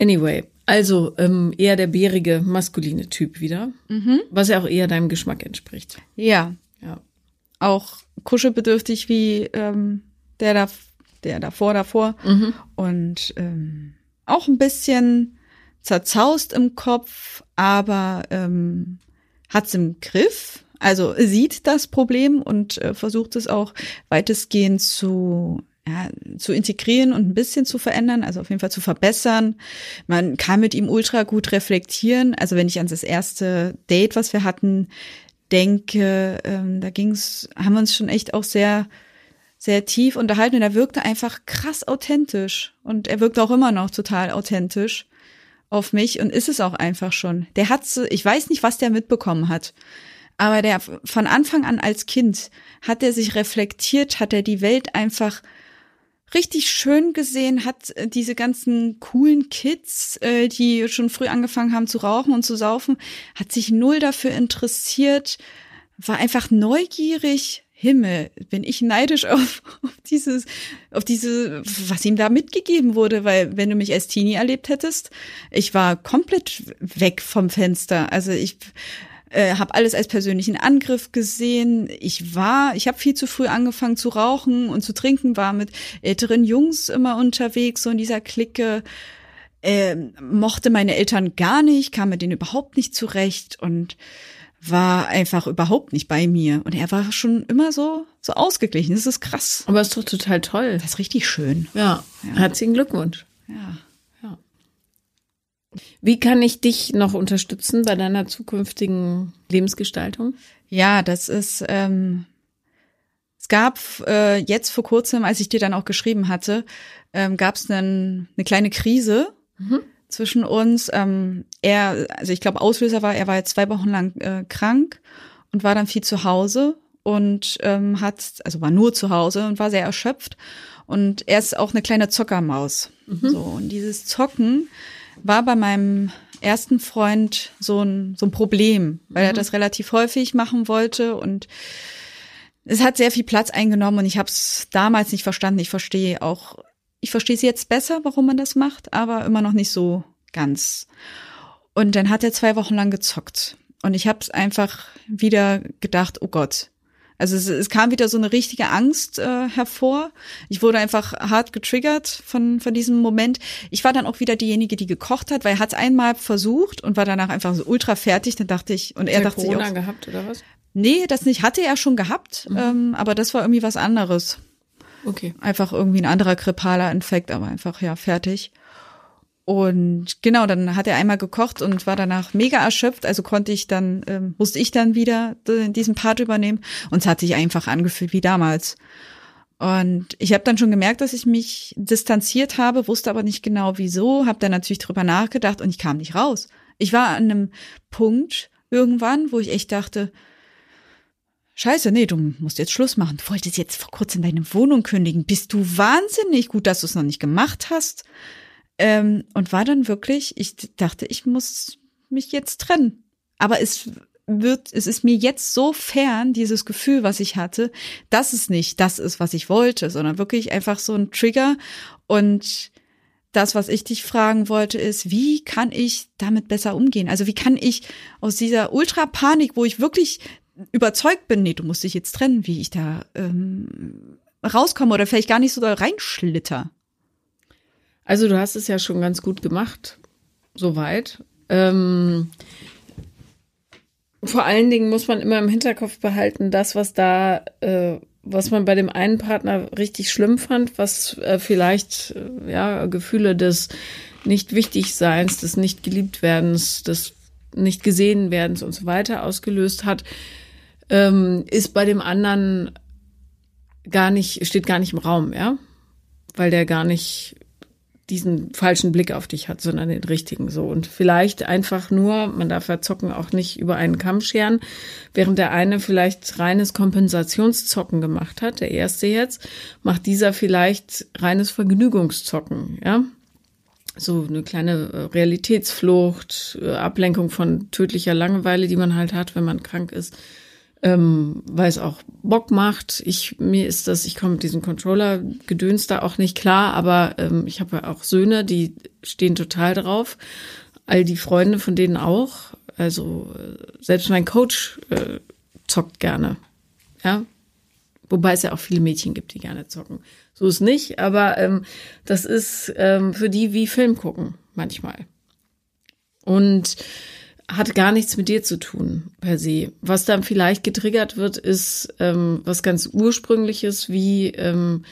Anyway, also ähm, eher der bärige, maskuline Typ wieder, was ja auch eher deinem Geschmack entspricht. Ja, Ja. auch kuschelbedürftig wie ähm, der da, der davor, davor. Und ähm, auch ein bisschen zerzaust im Kopf, aber ähm, hat's im Griff. Also sieht das Problem und äh, versucht es auch weitestgehend zu ja, zu integrieren und ein bisschen zu verändern, also auf jeden Fall zu verbessern. Man kann mit ihm ultra gut reflektieren. Also wenn ich an das erste Date, was wir hatten, denke, ähm, da ging's, haben wir uns schon echt auch sehr, sehr tief unterhalten und er wirkte einfach krass authentisch und er wirkt auch immer noch total authentisch auf mich und ist es auch einfach schon. Der hat, ich weiß nicht, was der mitbekommen hat, Aber der von Anfang an als Kind hat er sich reflektiert, hat er die Welt einfach richtig schön gesehen, hat äh, diese ganzen coolen Kids, äh, die schon früh angefangen haben zu rauchen und zu saufen, hat sich null dafür interessiert, war einfach neugierig. Himmel, bin ich neidisch auf, auf dieses, auf diese, was ihm da mitgegeben wurde, weil wenn du mich als Teenie erlebt hättest, ich war komplett weg vom Fenster. Also ich äh, habe alles als persönlichen Angriff gesehen. Ich war, ich habe viel zu früh angefangen zu rauchen und zu trinken, war mit älteren Jungs immer unterwegs, so in dieser Clique. Äh, mochte meine Eltern gar nicht, kam mit denen überhaupt nicht zurecht und war einfach überhaupt nicht bei mir. Und er war schon immer so, so ausgeglichen. Das ist krass. Aber ist doch total toll. Das ist richtig schön. Ja. ja. Herzlichen Glückwunsch. Ja. Wie kann ich dich noch unterstützen bei deiner zukünftigen Lebensgestaltung? Ja, das ist, ähm, es gab äh, jetzt vor kurzem, als ich dir dann auch geschrieben hatte, ähm, gab es eine kleine Krise mhm. zwischen uns. Ähm, er, also ich glaube, Auslöser war, er war jetzt zwei Wochen lang äh, krank und war dann viel zu Hause und ähm, hat, also war nur zu Hause und war sehr erschöpft. Und er ist auch eine kleine Zockermaus. Mhm. So, und dieses Zocken war bei meinem ersten Freund so ein, so ein Problem, weil mhm. er das relativ häufig machen wollte und es hat sehr viel Platz eingenommen und ich habe es damals nicht verstanden. Ich verstehe auch, ich verstehe es jetzt besser, warum man das macht, aber immer noch nicht so ganz. Und dann hat er zwei Wochen lang gezockt und ich habe es einfach wieder gedacht, oh Gott, also es, es kam wieder so eine richtige Angst äh, hervor. Ich wurde einfach hart getriggert von, von diesem Moment. Ich war dann auch wieder diejenige, die gekocht hat, weil er hat es einmal versucht und war danach einfach so ultra fertig. Dann dachte ich, und er dachte Corona sich auch, gehabt oder was? Nee, das nicht. Hatte er schon gehabt, mhm. ähm, aber das war irgendwie was anderes. Okay. Einfach irgendwie ein anderer grippaler Infekt, aber einfach ja fertig. Und genau, dann hat er einmal gekocht und war danach mega erschöpft. Also konnte ich dann, ähm, musste ich dann wieder diesen Part übernehmen. Und es hat sich einfach angefühlt wie damals. Und ich habe dann schon gemerkt, dass ich mich distanziert habe, wusste aber nicht genau wieso, habe dann natürlich drüber nachgedacht und ich kam nicht raus. Ich war an einem Punkt irgendwann, wo ich echt dachte, Scheiße, nee, du musst jetzt Schluss machen. Du wolltest jetzt vor kurzem deine Wohnung kündigen. Bist du wahnsinnig gut, dass du es noch nicht gemacht hast? Ähm, und war dann wirklich, ich dachte, ich muss mich jetzt trennen. Aber es wird, es ist mir jetzt so fern, dieses Gefühl, was ich hatte, dass es nicht das ist, was ich wollte, sondern wirklich einfach so ein Trigger. Und das, was ich dich fragen wollte, ist, wie kann ich damit besser umgehen? Also wie kann ich aus dieser Ultra-Panik, wo ich wirklich überzeugt bin, nee, du musst dich jetzt trennen, wie ich da ähm, rauskomme oder vielleicht gar nicht so da reinschlitter? Also du hast es ja schon ganz gut gemacht, soweit. Ähm, vor allen Dingen muss man immer im Hinterkopf behalten, das, was da, äh, was man bei dem einen Partner richtig schlimm fand, was äh, vielleicht äh, ja Gefühle des nicht wichtig Seins, des nicht geliebt werdens, des nicht gesehen werdens und so weiter ausgelöst hat, ähm, ist bei dem anderen gar nicht, steht gar nicht im Raum, ja, weil der gar nicht diesen falschen Blick auf dich hat, sondern den richtigen so. Und vielleicht einfach nur, man darf ja Zocken auch nicht über einen Kamm scheren, während der eine vielleicht reines Kompensationszocken gemacht hat, der erste jetzt, macht dieser vielleicht reines Vergnügungszocken, ja. So eine kleine äh, Realitätsflucht, äh, Ablenkung von tödlicher Langeweile, die man halt hat, wenn man krank ist ähm, weil es auch Bock macht. Ich mir ist das, ich komme mit diesem Controller-Gedöns da auch nicht klar, aber ähm, ich habe ja auch Söhne, die stehen total drauf. All die Freunde von denen auch. Also äh, selbst mein Coach äh, zockt gerne. Ja. Wobei es ja auch viele Mädchen gibt, die gerne zocken. So ist nicht, aber ähm, das ist ähm, für die wie Film gucken manchmal. Und hat gar nichts mit dir zu tun, per se. Was dann vielleicht getriggert wird, ist ähm, was ganz Ursprüngliches, wie ähm,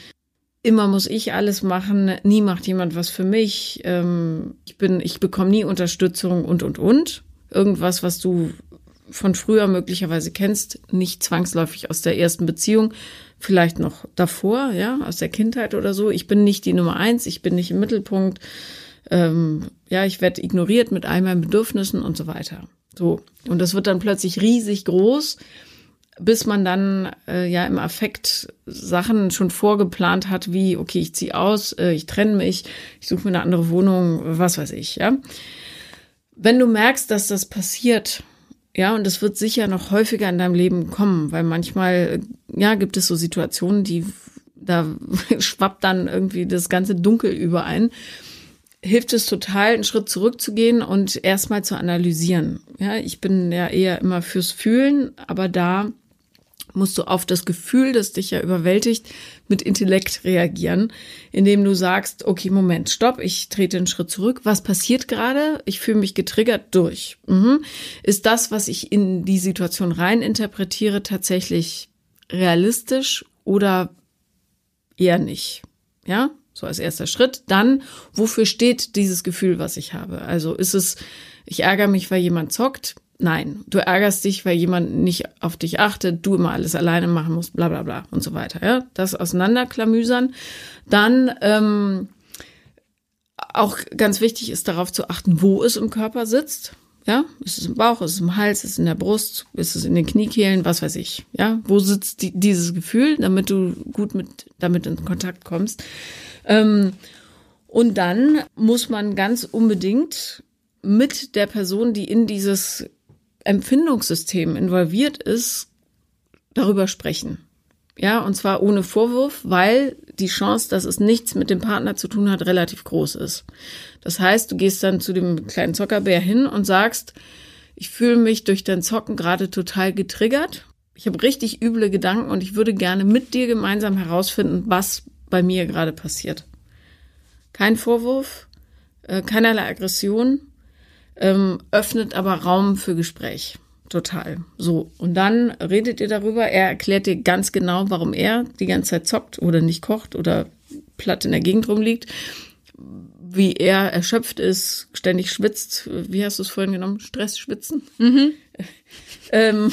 immer muss ich alles machen, nie macht jemand was für mich, ähm, ich bin, ich bekomme nie Unterstützung und und und. Irgendwas, was du von früher möglicherweise kennst, nicht zwangsläufig aus der ersten Beziehung, vielleicht noch davor, ja, aus der Kindheit oder so. Ich bin nicht die Nummer eins, ich bin nicht im Mittelpunkt ähm, ja, ich werde ignoriert mit all meinen Bedürfnissen und so weiter. So. Und das wird dann plötzlich riesig groß, bis man dann äh, ja im Affekt Sachen schon vorgeplant hat, wie, okay, ich ziehe aus, äh, ich trenne mich, ich suche mir eine andere Wohnung, was weiß ich, ja. Wenn du merkst, dass das passiert, ja, und es wird sicher noch häufiger in deinem Leben kommen, weil manchmal, ja, gibt es so Situationen, die, da schwappt dann irgendwie das ganze Dunkel überein. Hilft es total, einen Schritt zurückzugehen und erstmal zu analysieren. Ja, ich bin ja eher immer fürs Fühlen, aber da musst du auf das Gefühl, das dich ja überwältigt, mit Intellekt reagieren, indem du sagst, okay, Moment, stopp, ich trete einen Schritt zurück. Was passiert gerade? Ich fühle mich getriggert durch. Mhm. Ist das, was ich in die Situation rein interpretiere, tatsächlich realistisch oder eher nicht? Ja, so als erster Schritt. Dann, wofür steht dieses Gefühl, was ich habe? Also ist es, ich ärgere mich, weil jemand zockt? Nein, du ärgerst dich, weil jemand nicht auf dich achtet, du immer alles alleine machen musst, bla bla bla und so weiter. Ja? Das auseinanderklamüsern. Dann ähm, auch ganz wichtig ist darauf zu achten, wo es im Körper sitzt. Ja, ist es im Bauch, ist es im Hals, ist es in der Brust, ist es in den Kniekehlen, was weiß ich. Ja, wo sitzt die, dieses Gefühl, damit du gut mit damit in Kontakt kommst. Ähm, und dann muss man ganz unbedingt mit der Person, die in dieses Empfindungssystem involviert ist, darüber sprechen. Ja, und zwar ohne Vorwurf, weil die Chance, dass es nichts mit dem Partner zu tun hat, relativ groß ist. Das heißt, du gehst dann zu dem kleinen Zockerbär hin und sagst, ich fühle mich durch dein Zocken gerade total getriggert. Ich habe richtig üble Gedanken und ich würde gerne mit dir gemeinsam herausfinden, was bei mir gerade passiert. Kein Vorwurf, äh, keinerlei Aggression, ähm, öffnet aber Raum für Gespräch. Total. So. Und dann redet ihr darüber. Er erklärt dir ganz genau, warum er die ganze Zeit zockt oder nicht kocht oder platt in der Gegend rumliegt. Wie er erschöpft ist, ständig schwitzt. Wie hast du es vorhin genommen? Stress schwitzen? Mhm. ähm,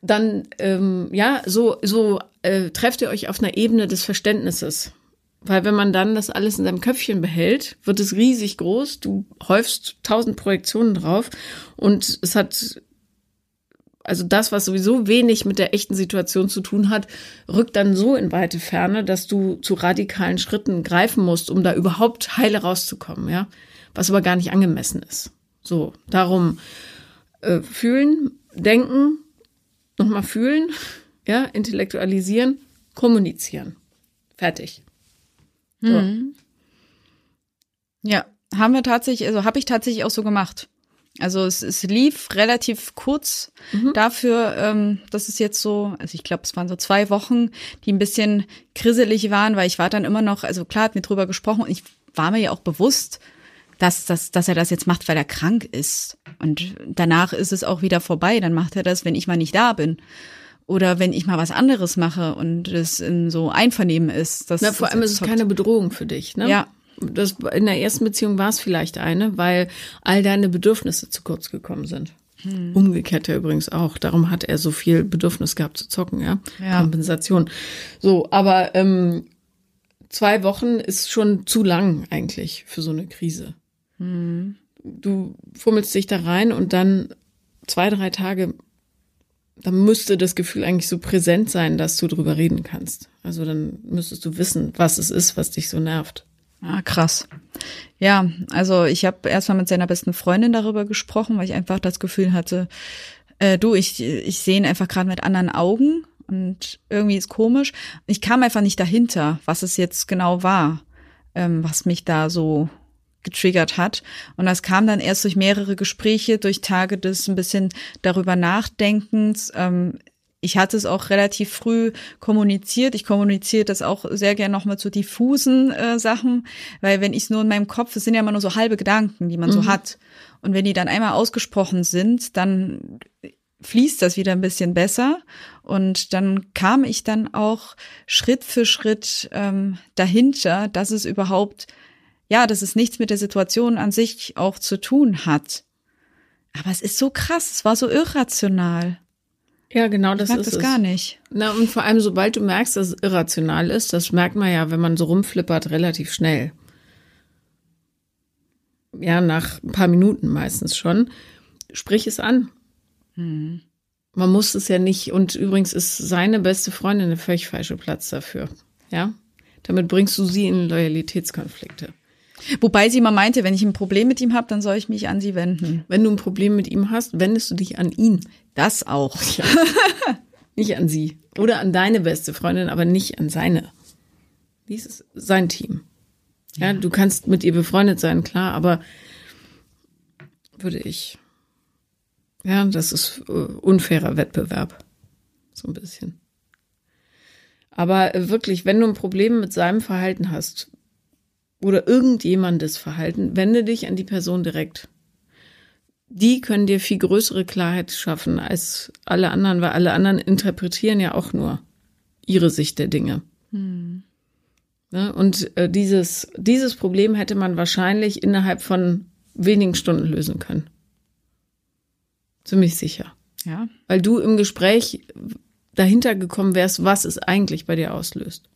dann, ähm, ja, so, so äh, trefft ihr euch auf einer Ebene des Verständnisses. Weil wenn man dann das alles in seinem Köpfchen behält, wird es riesig groß. Du häufst tausend Projektionen drauf und es hat also das, was sowieso wenig mit der echten Situation zu tun hat, rückt dann so in weite Ferne, dass du zu radikalen Schritten greifen musst, um da überhaupt heile rauszukommen, ja. Was aber gar nicht angemessen ist. So, darum äh, fühlen, denken, nochmal fühlen, ja, intellektualisieren, kommunizieren. Fertig. So. Mhm. Ja, haben wir tatsächlich, also habe ich tatsächlich auch so gemacht. Also es, es lief relativ kurz mhm. dafür, ähm, dass es jetzt so, also ich glaube, es waren so zwei Wochen, die ein bisschen krisselig waren, weil ich war dann immer noch, also klar hat mir drüber gesprochen und ich war mir ja auch bewusst, dass, dass, dass er das jetzt macht, weil er krank ist. Und danach ist es auch wieder vorbei. Dann macht er das, wenn ich mal nicht da bin. Oder wenn ich mal was anderes mache und es in so Einvernehmen ist. Das, Na, vor allem ist es keine Bedrohung für dich, ne? Ja. Das, in der ersten Beziehung war es vielleicht eine, weil all deine Bedürfnisse zu kurz gekommen sind. Hm. Umgekehrt ja übrigens auch. Darum hat er so viel Bedürfnis gehabt zu zocken, ja. ja. Kompensation. So, aber ähm, zwei Wochen ist schon zu lang eigentlich für so eine Krise. Du fummelst dich da rein und dann zwei, drei Tage dann müsste das Gefühl eigentlich so präsent sein, dass du drüber reden kannst. Also dann müsstest du wissen, was es ist, was dich so nervt. Ah, krass. Ja, also ich habe erstmal mit seiner besten Freundin darüber gesprochen, weil ich einfach das Gefühl hatte, äh, du, ich, ich sehe ihn einfach gerade mit anderen Augen und irgendwie ist komisch. Ich kam einfach nicht dahinter, was es jetzt genau war, ähm, was mich da so getriggert hat. Und das kam dann erst durch mehrere Gespräche, durch Tage des ein bisschen darüber Nachdenkens. Ähm, ich hatte es auch relativ früh kommuniziert. Ich kommuniziere das auch sehr gerne nochmal zu diffusen äh, Sachen, weil wenn ich es nur in meinem Kopf, es sind ja immer nur so halbe Gedanken, die man mhm. so hat. Und wenn die dann einmal ausgesprochen sind, dann fließt das wieder ein bisschen besser. Und dann kam ich dann auch Schritt für Schritt ähm, dahinter, dass es überhaupt ja, dass es nichts mit der Situation an sich auch zu tun hat. Aber es ist so krass, es war so irrational. Ja, genau, das ich mag ist das es. gar nicht. Na, und vor allem, sobald du merkst, dass es irrational ist, das merkt man ja, wenn man so rumflippert, relativ schnell. Ja, nach ein paar Minuten meistens schon. sprich es an. Mhm. Man muss es ja nicht. Und übrigens ist seine beste Freundin der völlig falsche Platz dafür. Ja? Damit bringst du sie in Loyalitätskonflikte. Wobei sie mal meinte, wenn ich ein Problem mit ihm habe, dann soll ich mich an sie wenden. Wenn du ein Problem mit ihm hast, wendest du dich an ihn. Das auch. Ja. nicht an sie. Oder an deine beste Freundin, aber nicht an seine. Dies ist sein Team. Ja, ja, du kannst mit ihr befreundet sein, klar, aber würde ich ja, das ist äh, unfairer Wettbewerb. So ein bisschen. Aber äh, wirklich, wenn du ein Problem mit seinem Verhalten hast oder irgendjemandes Verhalten, wende dich an die Person direkt. Die können dir viel größere Klarheit schaffen als alle anderen, weil alle anderen interpretieren ja auch nur ihre Sicht der Dinge. Hm. Ja, und äh, dieses, dieses Problem hätte man wahrscheinlich innerhalb von wenigen Stunden lösen können. Ziemlich sicher. Ja. Weil du im Gespräch dahinter gekommen wärst, was es eigentlich bei dir auslöst.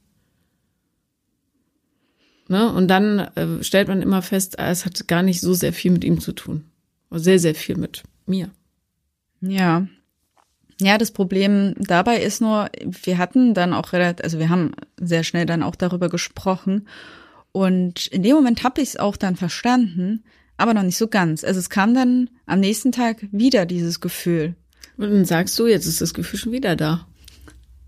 Ne? Und dann äh, stellt man immer fest, ah, es hat gar nicht so sehr viel mit ihm zu tun. Sehr, sehr viel mit mir. Ja. Ja, das Problem dabei ist nur, wir hatten dann auch relativ, also wir haben sehr schnell dann auch darüber gesprochen. Und in dem Moment habe ich es auch dann verstanden, aber noch nicht so ganz. Also es kam dann am nächsten Tag wieder dieses Gefühl. Und dann sagst du, jetzt ist das Gefühl schon wieder da.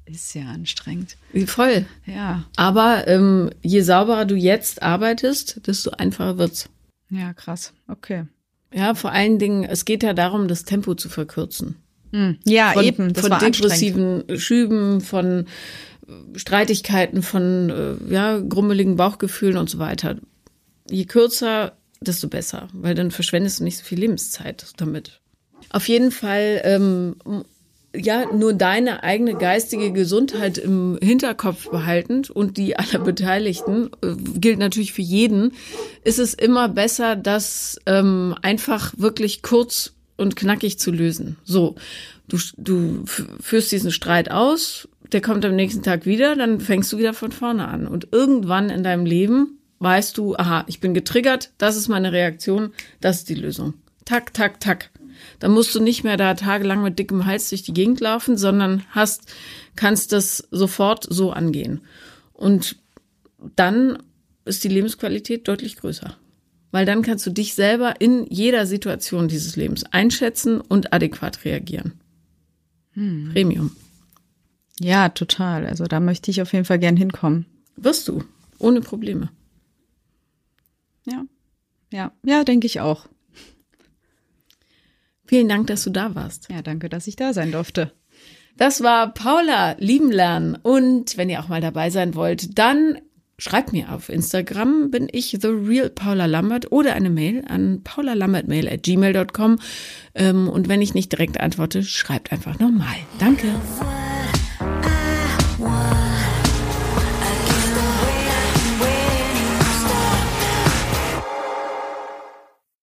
Ist ja anstrengend. Voll. Ja. Aber ähm, je sauberer du jetzt arbeitest, desto einfacher wird's. Ja, krass. Okay. Ja, vor allen Dingen, es geht ja darum, das Tempo zu verkürzen. Hm. Ja, von, eben. Das von depressiven Schüben, von äh, Streitigkeiten, von äh, ja, grummeligen Bauchgefühlen und so weiter. Je kürzer desto besser, weil dann verschwendest du nicht so viel Lebenszeit damit. Auf jeden Fall, ähm, ja, nur deine eigene geistige Gesundheit im Hinterkopf behaltend und die aller Beteiligten, äh, gilt natürlich für jeden, ist es immer besser, das ähm, einfach wirklich kurz und knackig zu lösen. So, du, du führst diesen Streit aus, der kommt am nächsten Tag wieder, dann fängst du wieder von vorne an. Und irgendwann in deinem Leben weißt du, aha, ich bin getriggert, das ist meine Reaktion, das ist die Lösung. Tak, tak, tak. Dann musst du nicht mehr da tagelang mit dickem Hals durch die Gegend laufen, sondern hast, kannst das sofort so angehen. Und dann ist die Lebensqualität deutlich größer. Weil dann kannst du dich selber in jeder Situation dieses Lebens einschätzen und adäquat reagieren. Hm. Premium. Ja, total. Also da möchte ich auf jeden Fall gern hinkommen. Wirst du, ohne Probleme. Ja. Ja, ja, denke ich auch. Vielen Dank, dass du da warst. Ja, danke, dass ich da sein durfte. Das war Paula lieben lernen. Und wenn ihr auch mal dabei sein wollt, dann schreibt mir auf Instagram, bin ich the real Paula Lambert oder eine Mail an paulalambertmail at gmail.com. Ähm, und wenn ich nicht direkt antworte, schreibt einfach nochmal. Danke.